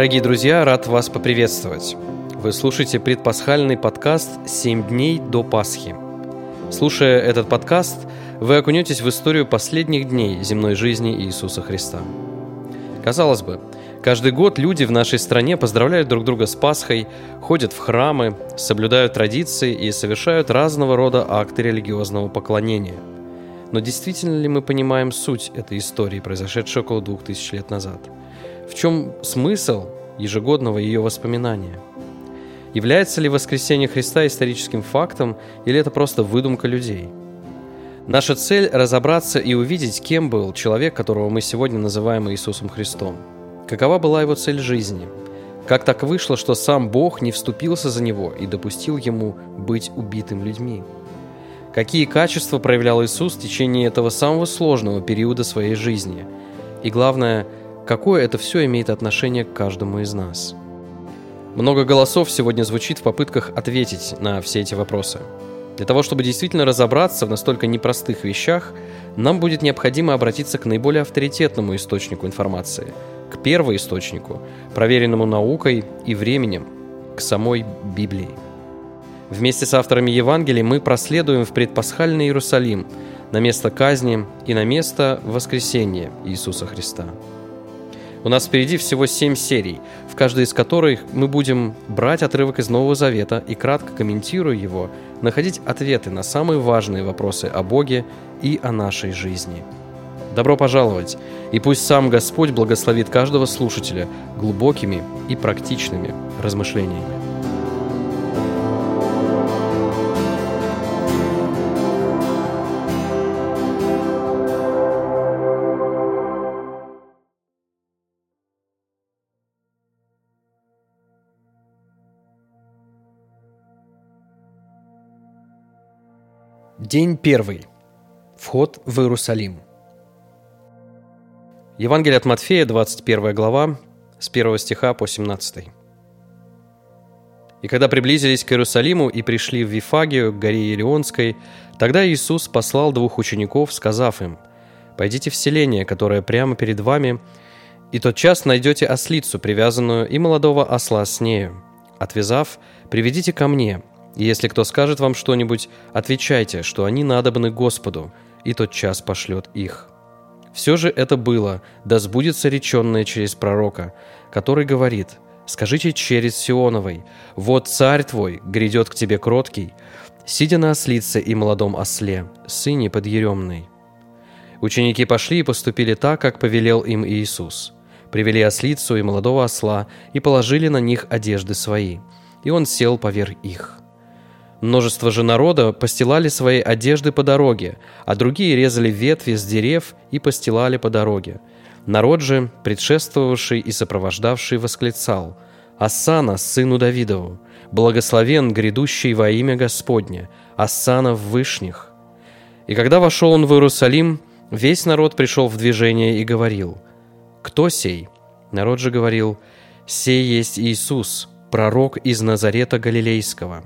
Дорогие друзья, рад вас поприветствовать. Вы слушаете предпасхальный подкаст «Семь дней до Пасхи». Слушая этот подкаст, вы окунетесь в историю последних дней земной жизни Иисуса Христа. Казалось бы, каждый год люди в нашей стране поздравляют друг друга с Пасхой, ходят в храмы, соблюдают традиции и совершают разного рода акты религиозного поклонения. Но действительно ли мы понимаем суть этой истории, произошедшей около двух тысяч лет назад – в чем смысл ежегодного ее воспоминания? Является ли воскресение Христа историческим фактом или это просто выдумка людей? Наша цель – разобраться и увидеть, кем был человек, которого мы сегодня называем Иисусом Христом. Какова была его цель жизни? Как так вышло, что сам Бог не вступился за него и допустил ему быть убитым людьми? Какие качества проявлял Иисус в течение этого самого сложного периода своей жизни? И главное – какое это все имеет отношение к каждому из нас. Много голосов сегодня звучит в попытках ответить на все эти вопросы. Для того, чтобы действительно разобраться в настолько непростых вещах, нам будет необходимо обратиться к наиболее авторитетному источнику информации, к первоисточнику, проверенному наукой и временем, к самой Библии. Вместе с авторами Евангелий мы проследуем в предпасхальный Иерусалим, на место казни и на место воскресения Иисуса Христа. У нас впереди всего семь серий, в каждой из которых мы будем брать отрывок из Нового Завета и, кратко комментируя его, находить ответы на самые важные вопросы о Боге и о нашей жизни. Добро пожаловать, и пусть сам Господь благословит каждого слушателя глубокими и практичными размышлениями. День первый. Вход в Иерусалим. Евангелие от Матфея, 21 глава, с 1 стиха по 17. «И когда приблизились к Иерусалиму и пришли в Вифагию, к горе Елеонской, тогда Иисус послал двух учеников, сказав им, «Пойдите в селение, которое прямо перед вами, и тот час найдете ослицу, привязанную, и молодого осла с нею. Отвязав, приведите ко мне, и если кто скажет вам что-нибудь, отвечайте, что они надобны Господу, и тот час пошлет их. Все же это было, да сбудется реченное через пророка, который говорит, «Скажите через Сионовой, вот царь твой грядет к тебе кроткий, сидя на ослице и молодом осле, сыне подъеремной». Ученики пошли и поступили так, как повелел им Иисус. Привели ослицу и молодого осла и положили на них одежды свои, и он сел поверх их. Множество же народа постилали свои одежды по дороге, а другие резали ветви с дерев и постилали по дороге. Народ же, предшествовавший и сопровождавший, восклицал «Ассана, сыну Давидову! Благословен грядущий во имя Господне! Ассана в вышних!» И когда вошел он в Иерусалим, весь народ пришел в движение и говорил «Кто сей?» Народ же говорил «Сей есть Иисус, пророк из Назарета Галилейского».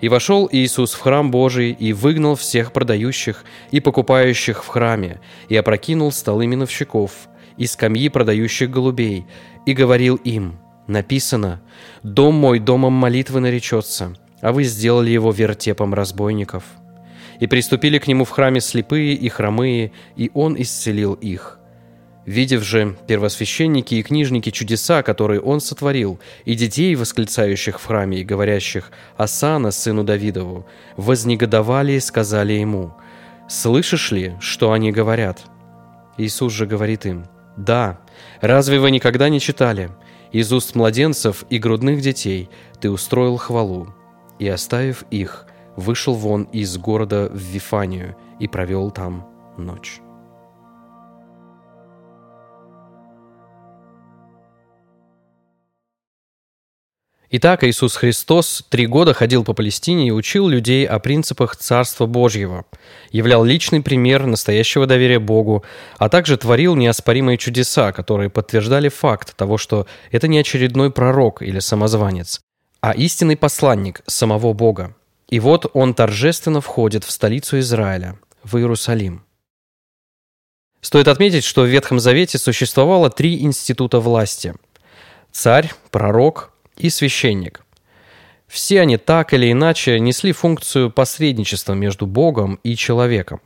И вошел Иисус в храм Божий и выгнал всех продающих и покупающих в храме, и опрокинул столы миновщиков и скамьи продающих голубей, и говорил им, написано, «Дом мой домом молитвы наречется, а вы сделали его вертепом разбойников». И приступили к нему в храме слепые и хромые, и он исцелил их – Видев же первосвященники и книжники чудеса, которые он сотворил, и детей, восклицающих в храме и говорящих «Асана, сыну Давидову», вознегодовали и сказали ему «Слышишь ли, что они говорят?» Иисус же говорит им «Да, разве вы никогда не читали? Из уст младенцев и грудных детей ты устроил хвалу». И, оставив их, вышел вон из города в Вифанию и провел там ночь. Итак, Иисус Христос три года ходил по Палестине и учил людей о принципах Царства Божьего, являл личный пример настоящего доверия Богу, а также творил неоспоримые чудеса, которые подтверждали факт того, что это не очередной пророк или самозванец, а истинный посланник самого Бога. И вот он торжественно входит в столицу Израиля, в Иерусалим. Стоит отметить, что в Ветхом Завете существовало три института власти – царь, пророк и священник. Все они так или иначе несли функцию посредничества между Богом и человеком.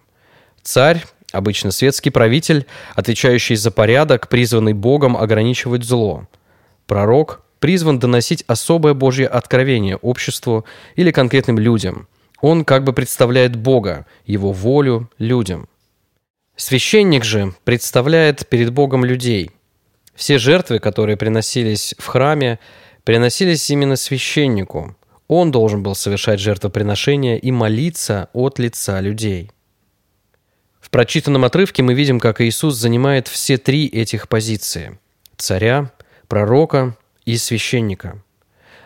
Царь, обычно светский правитель, отвечающий за порядок, призванный Богом ограничивать зло. Пророк призван доносить особое Божье откровение обществу или конкретным людям. Он как бы представляет Бога, его волю людям. Священник же представляет перед Богом людей. Все жертвы, которые приносились в храме, приносились именно священнику. Он должен был совершать жертвоприношение и молиться от лица людей. В прочитанном отрывке мы видим, как Иисус занимает все три этих позиции – царя, пророка и священника.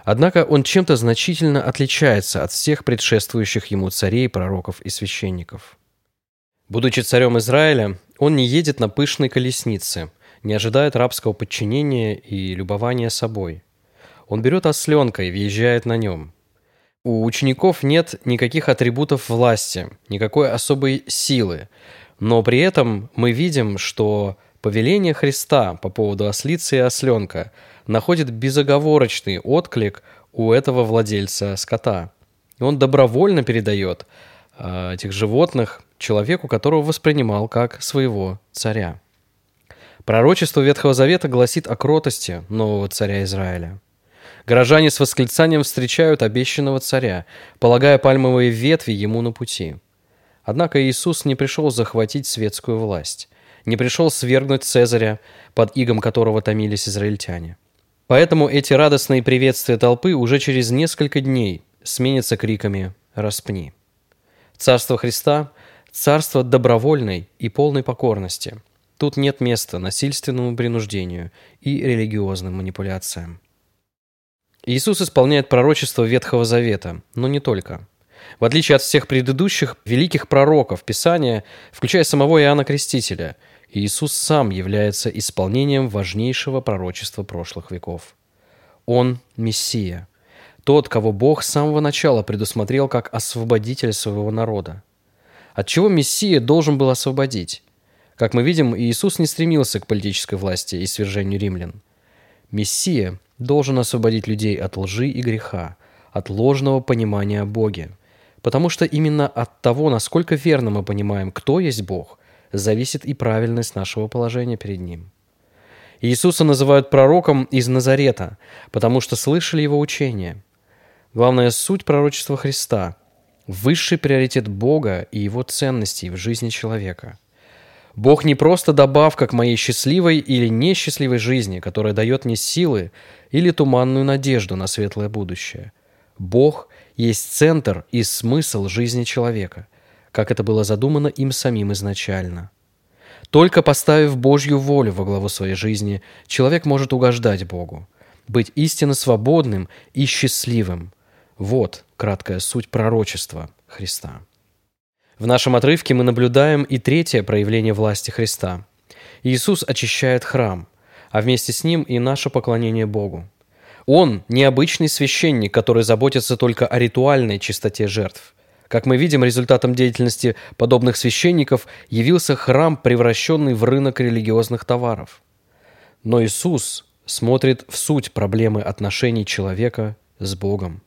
Однако он чем-то значительно отличается от всех предшествующих ему царей, пророков и священников. Будучи царем Израиля, он не едет на пышной колеснице, не ожидает рабского подчинения и любования собой – он берет осленка и въезжает на нем. У учеников нет никаких атрибутов власти, никакой особой силы, но при этом мы видим, что повеление Христа по поводу ослицы и осленка находит безоговорочный отклик у этого владельца скота. И он добровольно передает э, этих животных человеку, которого воспринимал как своего царя. Пророчество Ветхого Завета гласит о кротости нового царя Израиля – Горожане с восклицанием встречают обещанного царя, полагая пальмовые ветви ему на пути. Однако Иисус не пришел захватить светскую власть, не пришел свергнуть Цезаря, под игом которого томились израильтяне. Поэтому эти радостные приветствия толпы уже через несколько дней сменятся криками «Распни!». Царство Христа – царство добровольной и полной покорности. Тут нет места насильственному принуждению и религиозным манипуляциям. Иисус исполняет пророчество Ветхого Завета, но не только. В отличие от всех предыдущих великих пророков Писания, включая самого Иоанна Крестителя, Иисус сам является исполнением важнейшего пророчества прошлых веков. Он – Мессия, тот, кого Бог с самого начала предусмотрел как освободитель своего народа. От чего Мессия должен был освободить? Как мы видим, Иисус не стремился к политической власти и свержению римлян. Мессия – должен освободить людей от лжи и греха, от ложного понимания о Боге. Потому что именно от того, насколько верно мы понимаем, кто есть Бог, зависит и правильность нашего положения перед Ним. Иисуса называют пророком из Назарета, потому что слышали его учение. Главная суть пророчества Христа – высший приоритет Бога и его ценностей в жизни человека – Бог не просто добавка к моей счастливой или несчастливой жизни, которая дает мне силы или туманную надежду на светлое будущее. Бог есть центр и смысл жизни человека, как это было задумано им самим изначально. Только поставив Божью волю во главу своей жизни, человек может угождать Богу, быть истинно свободным и счастливым. Вот краткая суть пророчества Христа. В нашем отрывке мы наблюдаем и третье проявление власти Христа. Иисус очищает храм, а вместе с ним и наше поклонение Богу. Он – необычный священник, который заботится только о ритуальной чистоте жертв. Как мы видим, результатом деятельности подобных священников явился храм, превращенный в рынок религиозных товаров. Но Иисус смотрит в суть проблемы отношений человека с Богом.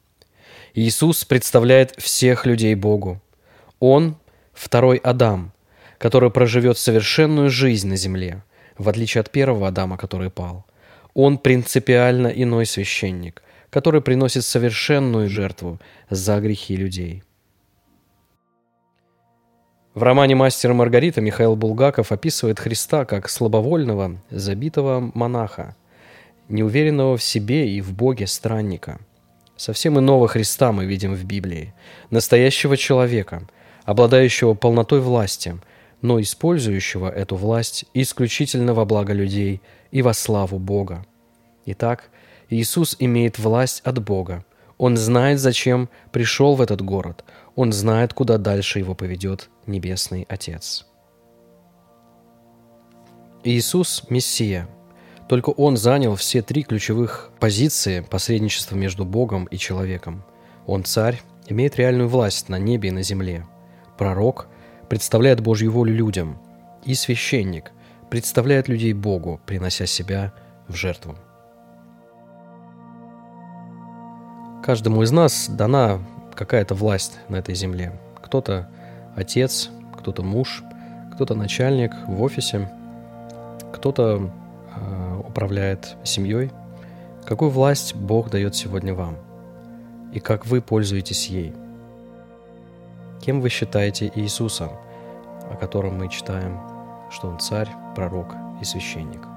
Иисус представляет всех людей Богу. Он второй Адам, который проживет совершенную жизнь на земле, в отличие от первого Адама, который пал. Он принципиально иной священник, который приносит совершенную жертву за грехи людей. В романе «Мастер и Маргарита» Михаил Булгаков описывает Христа как слабовольного, забитого монаха, неуверенного в себе и в Боге странника. Совсем иного Христа мы видим в Библии, настоящего человека – обладающего полнотой власти, но использующего эту власть исключительно во благо людей и во славу Бога. Итак, Иисус имеет власть от Бога. Он знает, зачем пришел в этот город. Он знает, куда дальше его поведет Небесный Отец. Иисус – Мессия. Только Он занял все три ключевых позиции посредничества между Богом и человеком. Он царь, имеет реальную власть на небе и на земле – Пророк представляет Божью волю людям, и священник представляет людей Богу, принося себя в жертву. Каждому из нас дана какая-то власть на этой земле. Кто-то отец, кто-то муж, кто-то начальник в офисе, кто-то э, управляет семьей. Какую власть Бог дает сегодня вам? И как вы пользуетесь ей? Кем вы считаете Иисуса, о котором мы читаем, что Он царь, пророк и священник?